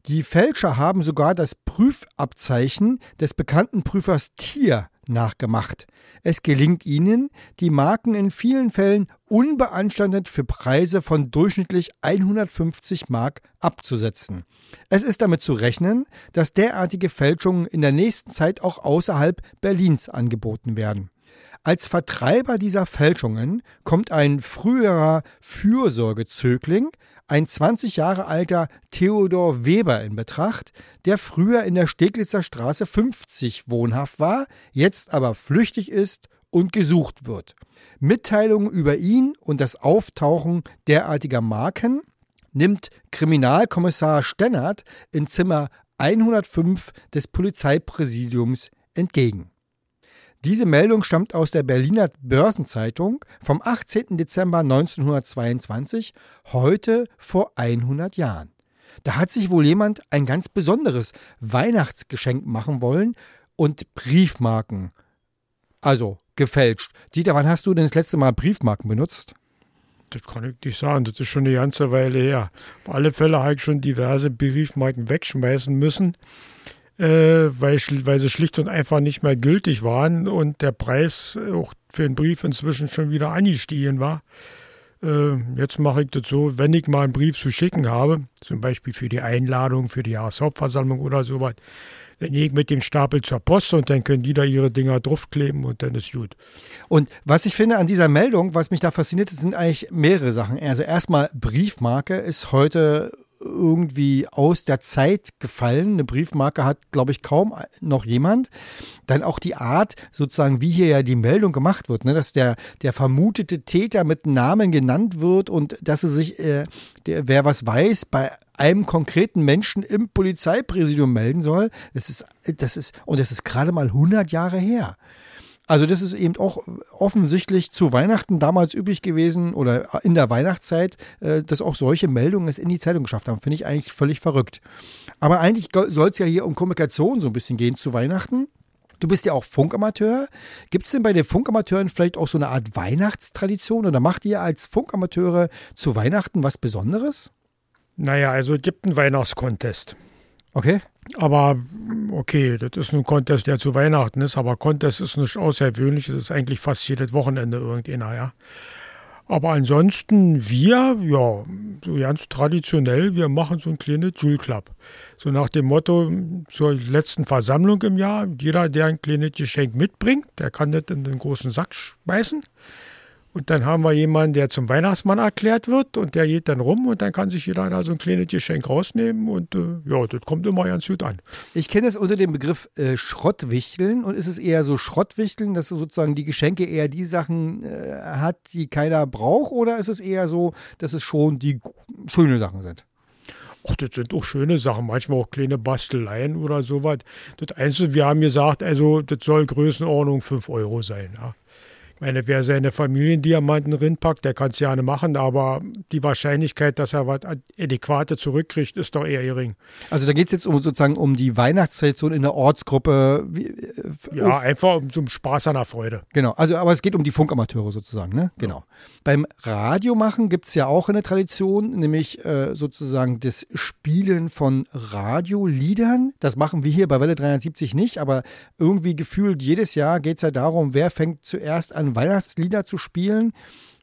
Die Fälscher haben sogar das Prüfabzeichen des bekannten Prüfers Tier nachgemacht. Es gelingt ihnen, die Marken in vielen Fällen unbeanstandet für Preise von durchschnittlich 150 Mark abzusetzen. Es ist damit zu rechnen, dass derartige Fälschungen in der nächsten Zeit auch außerhalb Berlins angeboten werden. Als Vertreiber dieser Fälschungen kommt ein früherer Fürsorgezögling, ein 20 Jahre alter Theodor Weber in Betracht, der früher in der Steglitzer Straße 50 wohnhaft war, jetzt aber flüchtig ist und gesucht wird. Mitteilungen über ihn und das Auftauchen derartiger Marken nimmt Kriminalkommissar Stennert in Zimmer 105 des Polizeipräsidiums entgegen. Diese Meldung stammt aus der Berliner Börsenzeitung vom 18. Dezember 1922, heute vor 100 Jahren. Da hat sich wohl jemand ein ganz besonderes Weihnachtsgeschenk machen wollen und Briefmarken. Also gefälscht. Dieter, wann hast du denn das letzte Mal Briefmarken benutzt? Das kann ich nicht sagen, das ist schon eine ganze Weile her. Auf alle Fälle habe ich schon diverse Briefmarken wegschmeißen müssen, äh, weil, weil sie schlicht und einfach nicht mehr gültig waren und der Preis auch für den Brief inzwischen schon wieder angestiegen war. Äh, jetzt mache ich das so, wenn ich mal einen Brief zu schicken habe, zum Beispiel für die Einladung, für die Jahreshauptversammlung oder sowas, dann gehe ich mit dem Stapel zur Post und dann können die da ihre Dinger draufkleben und dann ist gut. Und was ich finde an dieser Meldung, was mich da fasziniert, sind eigentlich mehrere Sachen. Also erstmal Briefmarke ist heute irgendwie aus der Zeit gefallen. Eine Briefmarke hat, glaube ich, kaum noch jemand. Dann auch die Art, sozusagen, wie hier ja die Meldung gemacht wird, ne? dass der, der vermutete Täter mit Namen genannt wird und dass er sich, äh, der, wer was weiß, bei einem konkreten Menschen im Polizeipräsidium melden soll. Das ist, das ist, und das ist gerade mal 100 Jahre her. Also das ist eben auch offensichtlich zu Weihnachten damals üblich gewesen oder in der Weihnachtszeit, äh, dass auch solche Meldungen es in die Zeitung geschafft haben. Finde ich eigentlich völlig verrückt. Aber eigentlich soll es ja hier um Kommunikation so ein bisschen gehen zu Weihnachten. Du bist ja auch Funkamateur. Gibt es denn bei den Funkamateuren vielleicht auch so eine Art Weihnachtstradition oder macht ihr als Funkamateure zu Weihnachten was Besonderes? Naja, also es gibt einen Weihnachtscontest. Okay. Aber okay, das ist ein Contest, der zu Weihnachten ist, aber Contest ist nicht außergewöhnlich, das ist eigentlich fast jedes Wochenende irgendeiner, ja. Aber ansonsten, wir, ja, so ganz traditionell, wir machen so ein kleines Jule Club. So nach dem Motto zur letzten Versammlung im Jahr, jeder, der ein kleines Geschenk mitbringt, der kann das in den großen Sack schmeißen. Und dann haben wir jemanden, der zum Weihnachtsmann erklärt wird und der geht dann rum und dann kann sich jeder da so ein kleines Geschenk rausnehmen und äh, ja, das kommt immer ganz gut an. Ich kenne es unter dem Begriff äh, Schrottwichteln und ist es eher so Schrottwichteln, dass du sozusagen die Geschenke eher die Sachen äh, hat, die keiner braucht oder ist es eher so, dass es schon die gu- schöne Sachen sind? Ach, das sind auch schöne Sachen, manchmal auch kleine Basteleien oder sowas. Das Einzige, wir haben gesagt, also das soll Größenordnung 5 Euro sein. Ja. Meine, wer seine Familiendiamanten rinpackt, der kann es gerne machen, aber die Wahrscheinlichkeit, dass er was Adäquate zurückkriegt, ist doch eher gering. Also da geht es jetzt um sozusagen um die Weihnachtstradition in der Ortsgruppe. Wie, äh, Ja, einfach um zum Spaß an der Freude. Genau, also aber es geht um die Funkamateure sozusagen, ne? Genau. Beim Radiomachen gibt es ja auch eine Tradition, nämlich äh, sozusagen das Spielen von Radioliedern. Das machen wir hier bei Welle 370 nicht, aber irgendwie gefühlt jedes Jahr geht es ja darum, wer fängt zuerst an, Weihnachtslieder zu spielen.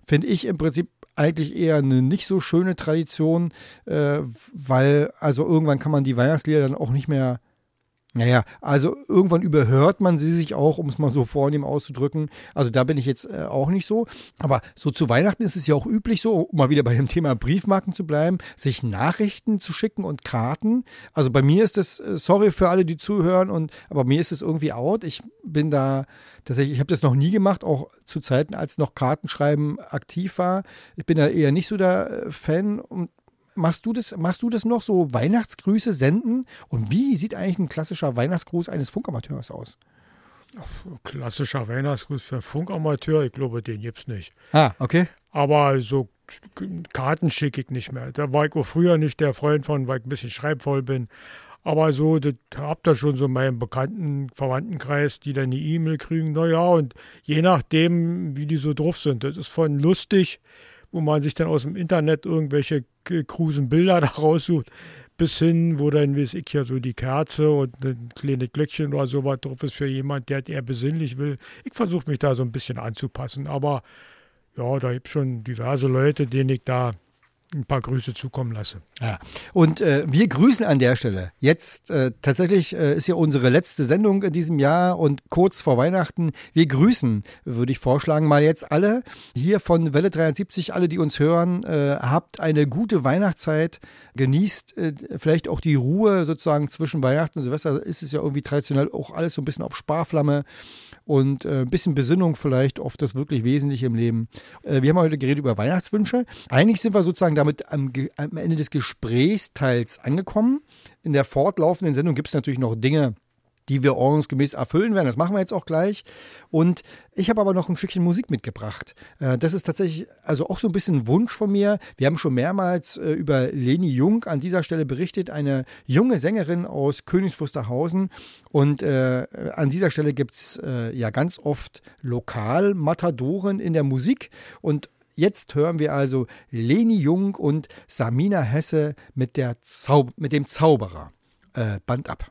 Finde ich im Prinzip eigentlich eher eine nicht so schöne Tradition, äh, weil also irgendwann kann man die Weihnachtslieder dann auch nicht mehr naja, also irgendwann überhört man sie sich auch, um es mal so vornehm auszudrücken. Also da bin ich jetzt äh, auch nicht so. Aber so zu Weihnachten ist es ja auch üblich so, um mal wieder bei dem Thema Briefmarken zu bleiben, sich Nachrichten zu schicken und Karten. Also bei mir ist das, äh, sorry für alle, die zuhören, und aber mir ist es irgendwie out. Ich bin da tatsächlich, ich habe das noch nie gemacht, auch zu Zeiten, als noch Kartenschreiben aktiv war. Ich bin da eher nicht so der äh, Fan und Machst du, das, machst du das noch so Weihnachtsgrüße senden? Und wie sieht eigentlich ein klassischer Weihnachtsgruß eines Funkamateurs aus? Klassischer Weihnachtsgruß für Funkamateur, ich glaube, den gibt's nicht. Ah, okay. Aber so Karten schicke ich nicht mehr. Da war ich auch früher nicht der Freund von, weil ich ein bisschen schreibvoll bin. Aber so, das habt ihr schon so in meinem bekannten Verwandtenkreis, die dann eine E-Mail kriegen. Naja, und je nachdem, wie die so drauf sind. Das ist von lustig, wo man sich dann aus dem Internet irgendwelche krusen Bilder da raussucht, bis hin, wo dann, weiß ich ja, so die Kerze und ein kleines Glöckchen oder sowas drauf ist für jemand, der eher besinnlich will. Ich versuche mich da so ein bisschen anzupassen, aber ja, da gibt es schon diverse Leute, denen ich da ein paar Grüße zukommen lasse. Ja. Und äh, wir grüßen an der Stelle. Jetzt äh, tatsächlich äh, ist ja unsere letzte Sendung in diesem Jahr und kurz vor Weihnachten. Wir grüßen, würde ich vorschlagen, mal jetzt alle hier von Welle 73, alle, die uns hören, äh, habt eine gute Weihnachtszeit, genießt äh, vielleicht auch die Ruhe sozusagen zwischen Weihnachten und Silvester. Ist es ja irgendwie traditionell auch alles so ein bisschen auf Sparflamme und äh, ein bisschen Besinnung vielleicht auf das wirklich Wesentliche im Leben. Äh, wir haben heute geredet über Weihnachtswünsche. Eigentlich sind wir sozusagen damit am, am Ende des Gesprächsteils angekommen. In der fortlaufenden Sendung gibt es natürlich noch Dinge, die wir ordnungsgemäß erfüllen werden. Das machen wir jetzt auch gleich. Und ich habe aber noch ein Stückchen Musik mitgebracht. Äh, das ist tatsächlich also auch so ein bisschen ein Wunsch von mir. Wir haben schon mehrmals äh, über Leni Jung an dieser Stelle berichtet, eine junge Sängerin aus Königs Wusterhausen. Und äh, an dieser Stelle gibt es ja ganz oft Lokal-Matadoren in der Musik. Und Jetzt hören wir also Leni Jung und Samina Hesse mit, der Zau mit dem Zauberer. Band ab.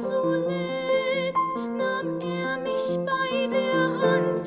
Zuletzt nahm er mich bei der Hand.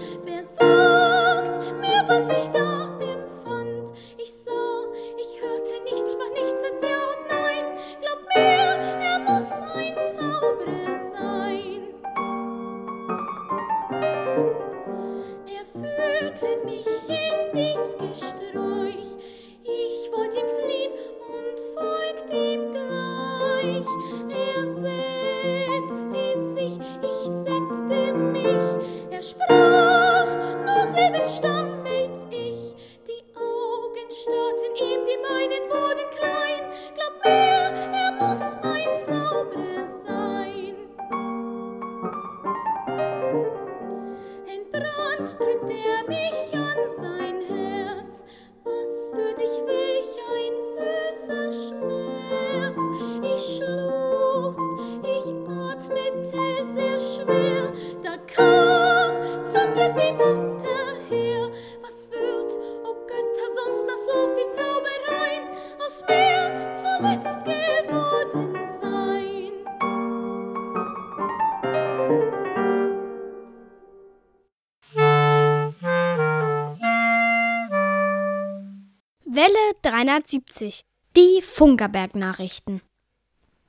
1970. Die Funkerberg-Nachrichten.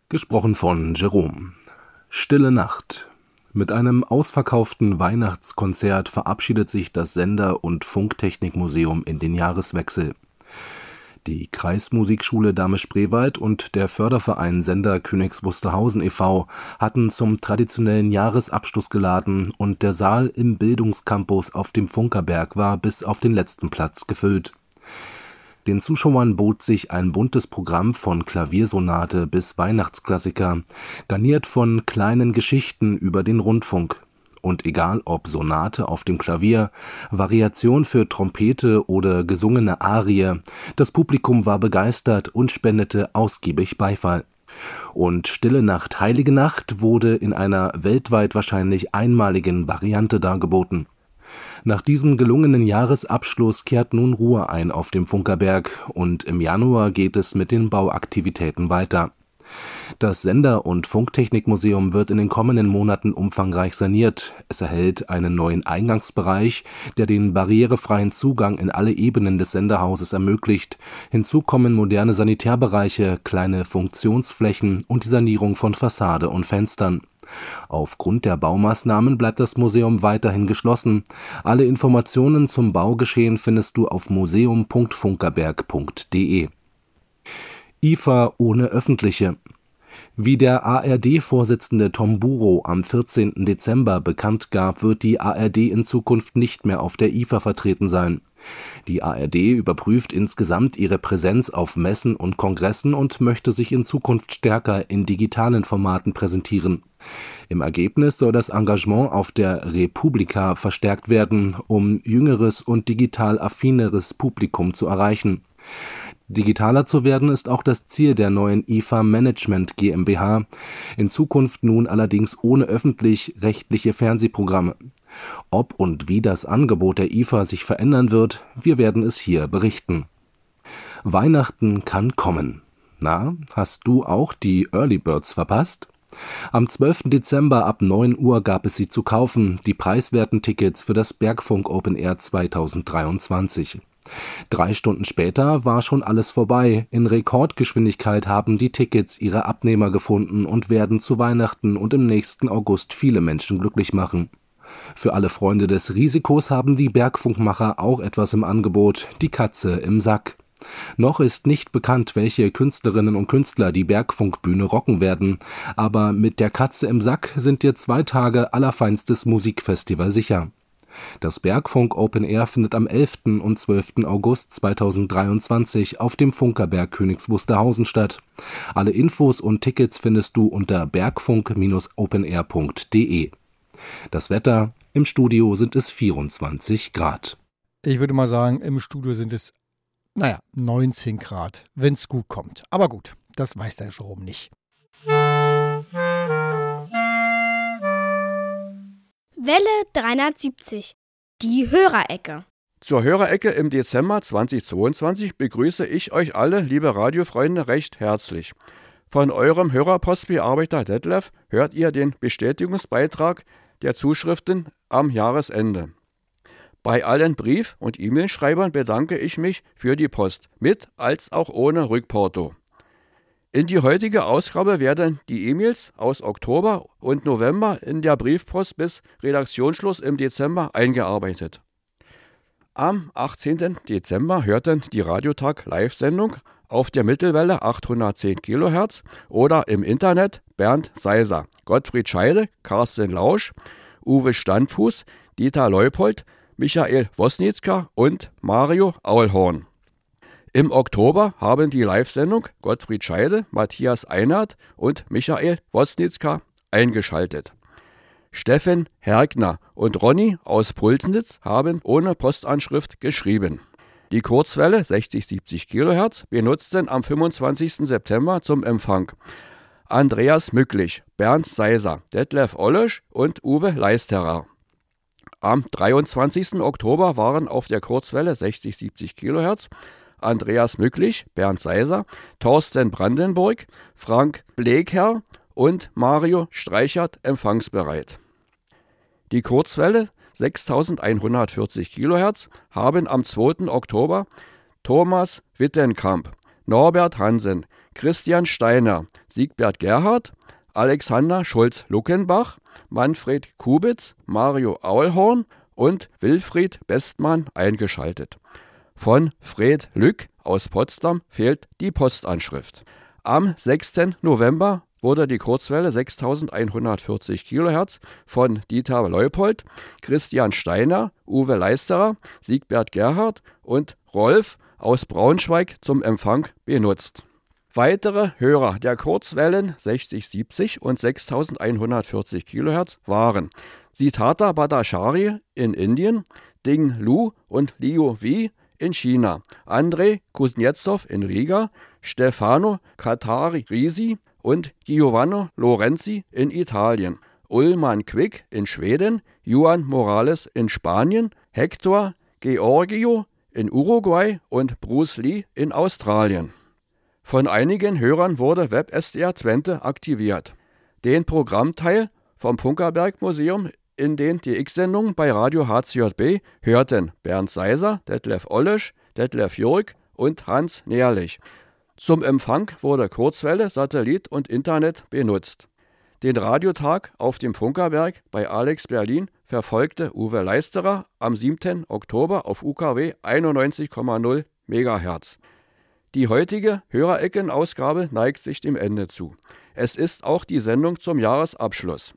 Gesprochen von Jerome. Stille Nacht. Mit einem ausverkauften Weihnachtskonzert verabschiedet sich das Sender- und Funktechnikmuseum in den Jahreswechsel. Die Kreismusikschule Dame Spreewald und der Förderverein Sender Königs Wusterhausen e.V. hatten zum traditionellen Jahresabschluss geladen und der Saal im Bildungscampus auf dem Funkerberg war bis auf den letzten Platz gefüllt. Den Zuschauern bot sich ein buntes Programm von Klaviersonate bis Weihnachtsklassiker, garniert von kleinen Geschichten über den Rundfunk. Und egal ob Sonate auf dem Klavier, Variation für Trompete oder gesungene Arie, das Publikum war begeistert und spendete ausgiebig Beifall. Und Stille Nacht, Heilige Nacht wurde in einer weltweit wahrscheinlich einmaligen Variante dargeboten. Nach diesem gelungenen Jahresabschluss kehrt nun Ruhe ein auf dem Funkerberg und im Januar geht es mit den Bauaktivitäten weiter. Das Sender- und Funktechnikmuseum wird in den kommenden Monaten umfangreich saniert. Es erhält einen neuen Eingangsbereich, der den barrierefreien Zugang in alle Ebenen des Senderhauses ermöglicht. Hinzu kommen moderne Sanitärbereiche, kleine Funktionsflächen und die Sanierung von Fassade und Fenstern. Aufgrund der Baumaßnahmen bleibt das Museum weiterhin geschlossen. Alle Informationen zum Baugeschehen findest du auf museum.funkerberg.de. IFA ohne Öffentliche. Wie der ARD-Vorsitzende Tom Buro am 14. Dezember bekannt gab, wird die ARD in Zukunft nicht mehr auf der IFA vertreten sein. Die ARD überprüft insgesamt ihre Präsenz auf Messen und Kongressen und möchte sich in Zukunft stärker in digitalen Formaten präsentieren. Im Ergebnis soll das Engagement auf der Republika verstärkt werden, um jüngeres und digital affineres Publikum zu erreichen. Digitaler zu werden ist auch das Ziel der neuen IFA Management GmbH, in Zukunft nun allerdings ohne öffentlich-rechtliche Fernsehprogramme. Ob und wie das Angebot der IFA sich verändern wird, wir werden es hier berichten. Weihnachten kann kommen. Na, hast du auch die Early Birds verpasst? Am 12. Dezember ab 9 Uhr gab es sie zu kaufen, die preiswerten Tickets für das Bergfunk Open Air 2023. Drei Stunden später war schon alles vorbei. In Rekordgeschwindigkeit haben die Tickets ihre Abnehmer gefunden und werden zu Weihnachten und im nächsten August viele Menschen glücklich machen. Für alle Freunde des Risikos haben die Bergfunkmacher auch etwas im Angebot, die Katze im Sack. Noch ist nicht bekannt, welche Künstlerinnen und Künstler die Bergfunkbühne rocken werden, aber mit der Katze im Sack sind dir zwei Tage allerfeinstes Musikfestival sicher. Das Bergfunk Open Air findet am 11. und 12. August 2023 auf dem Funkerberg Königs Wusterhausen statt. Alle Infos und Tickets findest du unter bergfunk-openair.de. Das Wetter im Studio sind es 24 Grad. Ich würde mal sagen, im Studio sind es, naja, 19 Grad, wenn es gut kommt. Aber gut, das weiß der Jerome nicht. Welle 370. Die Hörerecke. Zur Hörerecke im Dezember 2022 begrüße ich euch alle, liebe Radiofreunde, recht herzlich. Von eurem Hörerpostbearbeiter Detlef hört ihr den Bestätigungsbeitrag der Zuschriften am Jahresende. Bei allen Brief- und E-Mail-Schreibern bedanke ich mich für die Post, mit als auch ohne Rückporto. In die heutige Ausgabe werden die E-Mails aus Oktober und November in der Briefpost bis Redaktionsschluss im Dezember eingearbeitet. Am 18. Dezember hörten die Radiotag Live-Sendung auf der Mittelwelle 810 kHz oder im Internet Bernd Seiser, Gottfried Scheide, Carsten Lausch, Uwe Standfuß, Dieter Leupold, Michael Wosnitzka und Mario Aulhorn. Im Oktober haben die Live-Sendung Gottfried Scheide, Matthias Einert und Michael Wosnitzka eingeschaltet. Steffen Hergner und Ronny aus Pulsnitz haben ohne Postanschrift geschrieben. Die Kurzwelle 60-70 kHz benutzten am 25. September zum Empfang Andreas Mücklich, Bernd Seiser, Detlef Ollesch und Uwe Leisterer. Am 23. Oktober waren auf der Kurzwelle 60-70 kHz Andreas Mücklich, Bernd Seiser, Thorsten Brandenburg, Frank Bleker und Mario Streichert empfangsbereit. Die Kurzwelle 6140 kHz haben am 2. Oktober Thomas Wittenkamp, Norbert Hansen, Christian Steiner, Siegbert Gerhard, Alexander Schulz-Luckenbach, Manfred Kubitz, Mario Aulhorn und Wilfried Bestmann eingeschaltet. Von Fred Lück aus Potsdam fehlt die Postanschrift. Am 6. November wurde die Kurzwelle 6140 kHz von Dieter Leupold, Christian Steiner, Uwe Leisterer, Siegbert Gerhard und Rolf aus Braunschweig zum Empfang benutzt. Weitere Hörer der Kurzwellen 6070 und 6140 kHz waren Sitata Bhattacharya in Indien, Ding Lu und Liu Wi in China, Andrei Kuznetsov in Riga, Stefano Katari Risi und Giovanni Lorenzi in Italien, Ullmann Quick in Schweden, Juan Morales in Spanien, Hector Georgio in Uruguay und Bruce Lee in Australien. Von einigen Hörern wurde WebSDR Twente aktiviert. Den Programmteil vom Funkerberg Museum in den DX-Sendungen bei Radio HCJB hörten Bernd Seiser, Detlef Ollesch, Detlef Jörg und Hans Nährlich. Zum Empfang wurde Kurzwelle, Satellit und Internet benutzt. Den Radiotag auf dem Funkerberg bei Alex Berlin verfolgte Uwe Leisterer am 7. Oktober auf UKW 91,0 MHz. Die heutige Hörerecken-Ausgabe neigt sich dem Ende zu. Es ist auch die Sendung zum Jahresabschluss.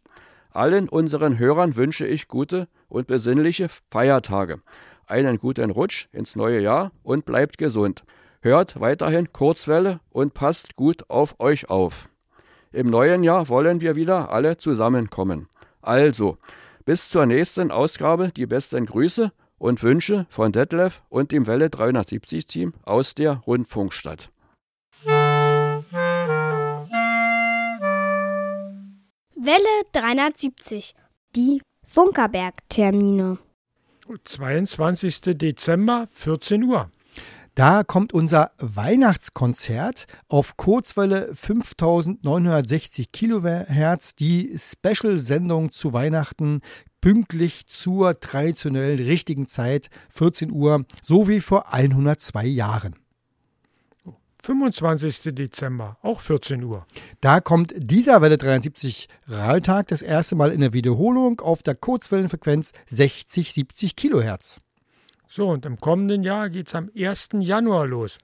Allen unseren Hörern wünsche ich gute und besinnliche Feiertage, einen guten Rutsch ins neue Jahr und bleibt gesund. Hört weiterhin Kurzwelle und passt gut auf euch auf. Im neuen Jahr wollen wir wieder alle zusammenkommen. Also, bis zur nächsten Ausgabe die besten Grüße und Wünsche von Detlef und dem Welle 370 Team aus der Rundfunkstadt. Welle 370. Die Funkerberg-Termine. 22. Dezember, 14 Uhr. Da kommt unser Weihnachtskonzert auf Kurzwelle 5960 Kilohertz, die Special-Sendung zu Weihnachten, pünktlich zur traditionell richtigen Zeit, 14 Uhr, so wie vor 102 Jahren. 25. Dezember, auch 14 Uhr. Da kommt dieser Welle 73 Rahltag das erste Mal in der Wiederholung auf der Kurzwellenfrequenz 60-70 Kilohertz. So, und im kommenden Jahr geht es am 1. Januar los.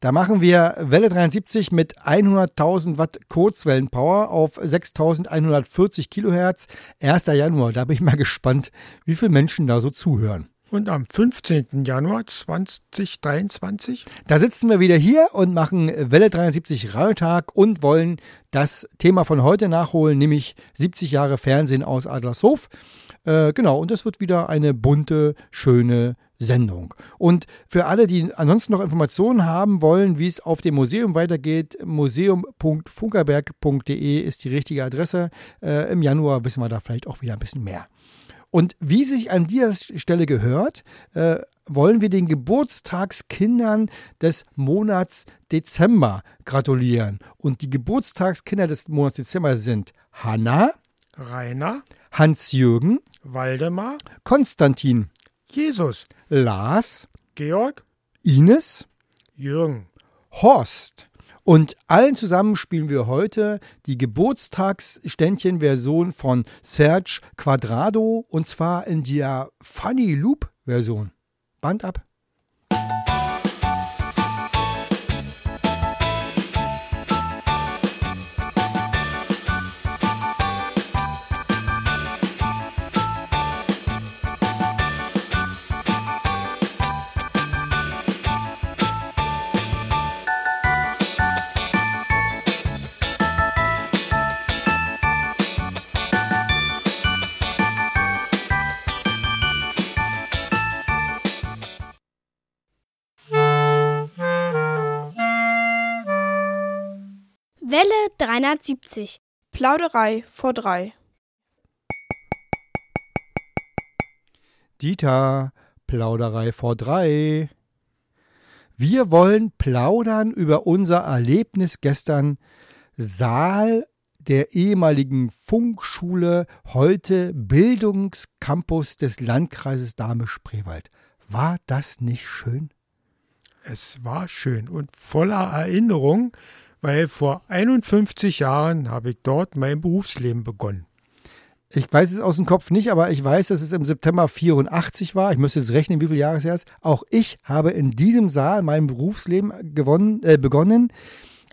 Da machen wir Welle 73 mit 100.000 Watt Kurzwellenpower auf 6.140 Kilohertz. 1. Januar, da bin ich mal gespannt, wie viele Menschen da so zuhören. Und am 15. Januar 2023 Da sitzen wir wieder hier und machen Welle 73 Rahltag und wollen das Thema von heute nachholen, nämlich 70 Jahre Fernsehen aus Adlershof. Äh, genau, und das wird wieder eine bunte, schöne Sendung. Und für alle, die ansonsten noch Informationen haben wollen, wie es auf dem Museum weitergeht, museum.funkerberg.de ist die richtige Adresse. Äh, Im Januar wissen wir da vielleicht auch wieder ein bisschen mehr. Und wie sich an dieser Stelle gehört, äh, wollen wir den Geburtstagskindern des Monats Dezember gratulieren. Und die Geburtstagskinder des Monats Dezember sind Hanna, Rainer, Hans-Jürgen, Waldemar, Konstantin, Jesus, Lars, Georg, Ines, Jürgen. Horst. Und allen zusammen spielen wir heute die Geburtstagsständchen-Version von Serge Quadrado und zwar in der Funny Loop-Version. Band ab. 370. Plauderei vor drei. Dieter, Plauderei vor drei. Wir wollen plaudern über unser Erlebnis gestern. Saal der ehemaligen Funkschule, heute Bildungscampus des Landkreises Dahme-Spreewald. War das nicht schön? Es war schön und voller Erinnerung, weil vor 51 Jahren habe ich dort mein Berufsleben begonnen. Ich weiß es aus dem Kopf nicht, aber ich weiß, dass es im September 84 war. Ich müsste jetzt rechnen, wie viele Jahre es her ist. Auch ich habe in diesem Saal mein Berufsleben gewonnen, äh, begonnen.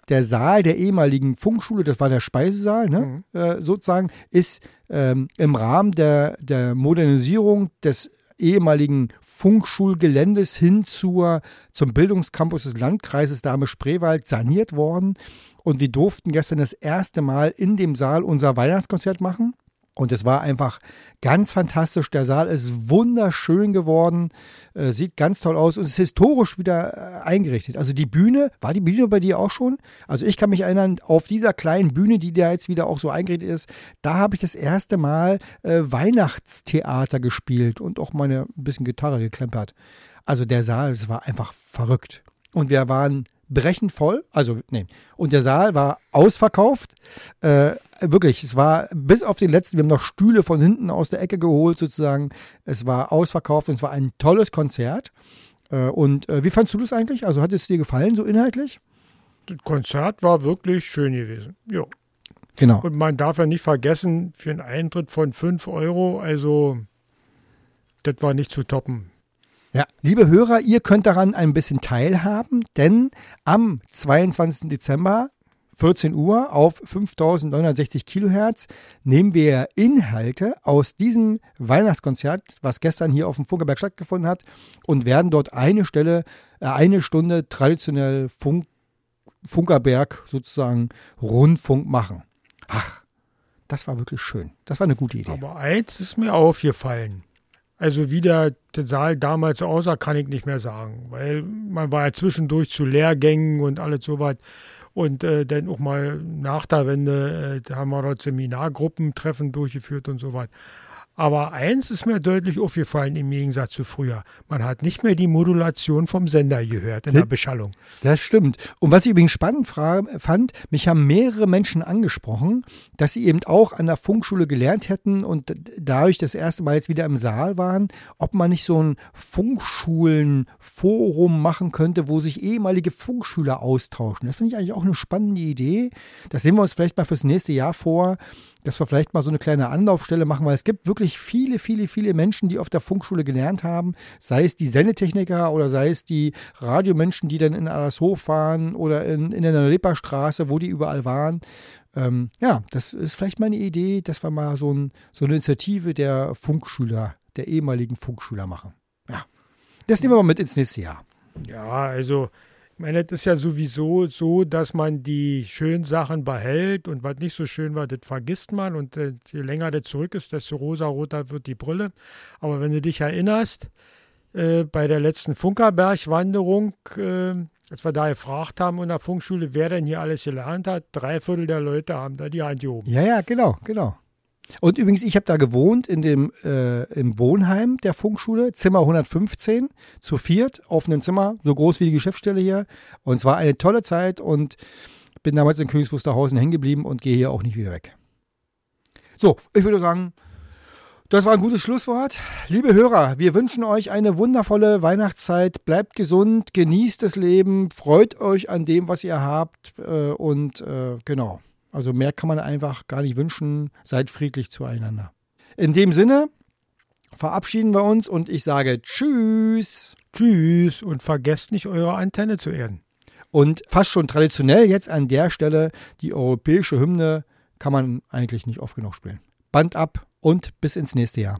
Der Saal der ehemaligen Funkschule, das war der Speisesaal, ne, äh, sozusagen, ist ähm, im Rahmen der, der Modernisierung des ehemaligen Funkschulgeländes hin zur, zum Bildungscampus des Landkreises Dahme-Spreewald saniert worden. Und wir durften gestern das erste Mal in dem Saal unser Weihnachtskonzert machen. Und es war einfach ganz fantastisch. Der Saal ist wunderschön geworden, äh, sieht ganz toll aus und ist historisch wieder äh, eingerichtet. Also die Bühne, war die Bühne bei dir auch schon? Also ich kann mich erinnern, auf dieser kleinen Bühne, die da jetzt wieder auch so eingerichtet ist, da habe ich das erste Mal äh, Weihnachtstheater gespielt und auch meine ein bisschen Gitarre geklempert. Also der Saal, es war einfach verrückt. Und wir waren brechend voll. Also, nee. Und der Saal war ausverkauft. Äh, wirklich, es war bis auf den letzten, wir haben noch Stühle von hinten aus der Ecke geholt, sozusagen. Es war ausverkauft und es war ein tolles Konzert. Äh, und äh, wie fandst du das eigentlich? Also, hat es dir gefallen, so inhaltlich? Das Konzert war wirklich schön gewesen. Ja. Genau. Und man darf ja nicht vergessen, für einen Eintritt von 5 Euro, also das war nicht zu toppen. Ja, liebe Hörer, ihr könnt daran ein bisschen teilhaben, denn am 22. Dezember 14 Uhr auf 5960 Kilohertz nehmen wir Inhalte aus diesem Weihnachtskonzert, was gestern hier auf dem Funkerberg stattgefunden hat, und werden dort eine Stelle, äh, eine Stunde traditionell Funk, Funkerberg sozusagen Rundfunk machen. Ach, das war wirklich schön. Das war eine gute Idee. Aber eins ist mir aufgefallen. Also wie der, Saal damals aussah, kann ich nicht mehr sagen, weil man war ja zwischendurch zu Lehrgängen und alles so weit. Und äh, dann auch mal nach der Wende, äh, haben wir dort Seminargruppentreffen durchgeführt und so weiter. Aber eins ist mir deutlich aufgefallen im Gegensatz zu früher. Man hat nicht mehr die Modulation vom Sender gehört in der Beschallung. Das stimmt. Und was ich übrigens spannend fand, mich haben mehrere Menschen angesprochen, dass sie eben auch an der Funkschule gelernt hätten und dadurch das erste Mal jetzt wieder im Saal waren, ob man nicht so ein Funkschulen-Forum machen könnte, wo sich ehemalige Funkschüler austauschen. Das finde ich eigentlich auch eine spannende Idee. Das sehen wir uns vielleicht mal fürs nächste Jahr vor, dass wir vielleicht mal so eine kleine Anlaufstelle machen, weil es gibt wirklich viele, viele, viele Menschen, die auf der Funkschule gelernt haben, sei es die Sendetechniker oder sei es die Radiomenschen, die dann in Allershof waren oder in, in der Reeperstraße, wo die überall waren. Ähm, ja, das ist vielleicht mal eine Idee, dass wir mal so, ein, so eine Initiative der Funkschüler, der ehemaligen Funkschüler machen. Ja, das nehmen wir mal mit ins nächste Jahr. Ja, also, meine, das ist ja sowieso so, dass man die schönen Sachen behält und was nicht so schön war, das vergisst man. Und äh, je länger das zurück ist, desto rosaroter wird die Brille. Aber wenn du dich erinnerst, äh, bei der letzten Funkerberg-Wanderung, äh, als wir da gefragt haben in der Funkschule, wer denn hier alles gelernt hat, drei Viertel der Leute haben da die Hand gehoben. Ja, ja, genau, genau. Und übrigens, ich habe da gewohnt in dem äh, im Wohnheim der Funkschule, Zimmer 115, zu viert auf einem Zimmer, so groß wie die Geschäftsstelle hier. Und es war eine tolle Zeit und bin damals in Königs Wusterhausen hängen geblieben und gehe hier auch nicht wieder weg. So, ich würde sagen, das war ein gutes Schlusswort. Liebe Hörer, wir wünschen euch eine wundervolle Weihnachtszeit. Bleibt gesund, genießt das Leben, freut euch an dem, was ihr habt äh, und äh, genau. Also mehr kann man einfach gar nicht wünschen. Seid friedlich zueinander. In dem Sinne verabschieden wir uns und ich sage Tschüss. Tschüss und vergesst nicht, eure Antenne zu erden. Und fast schon traditionell jetzt an der Stelle die europäische Hymne kann man eigentlich nicht oft genug spielen. Band ab und bis ins nächste Jahr.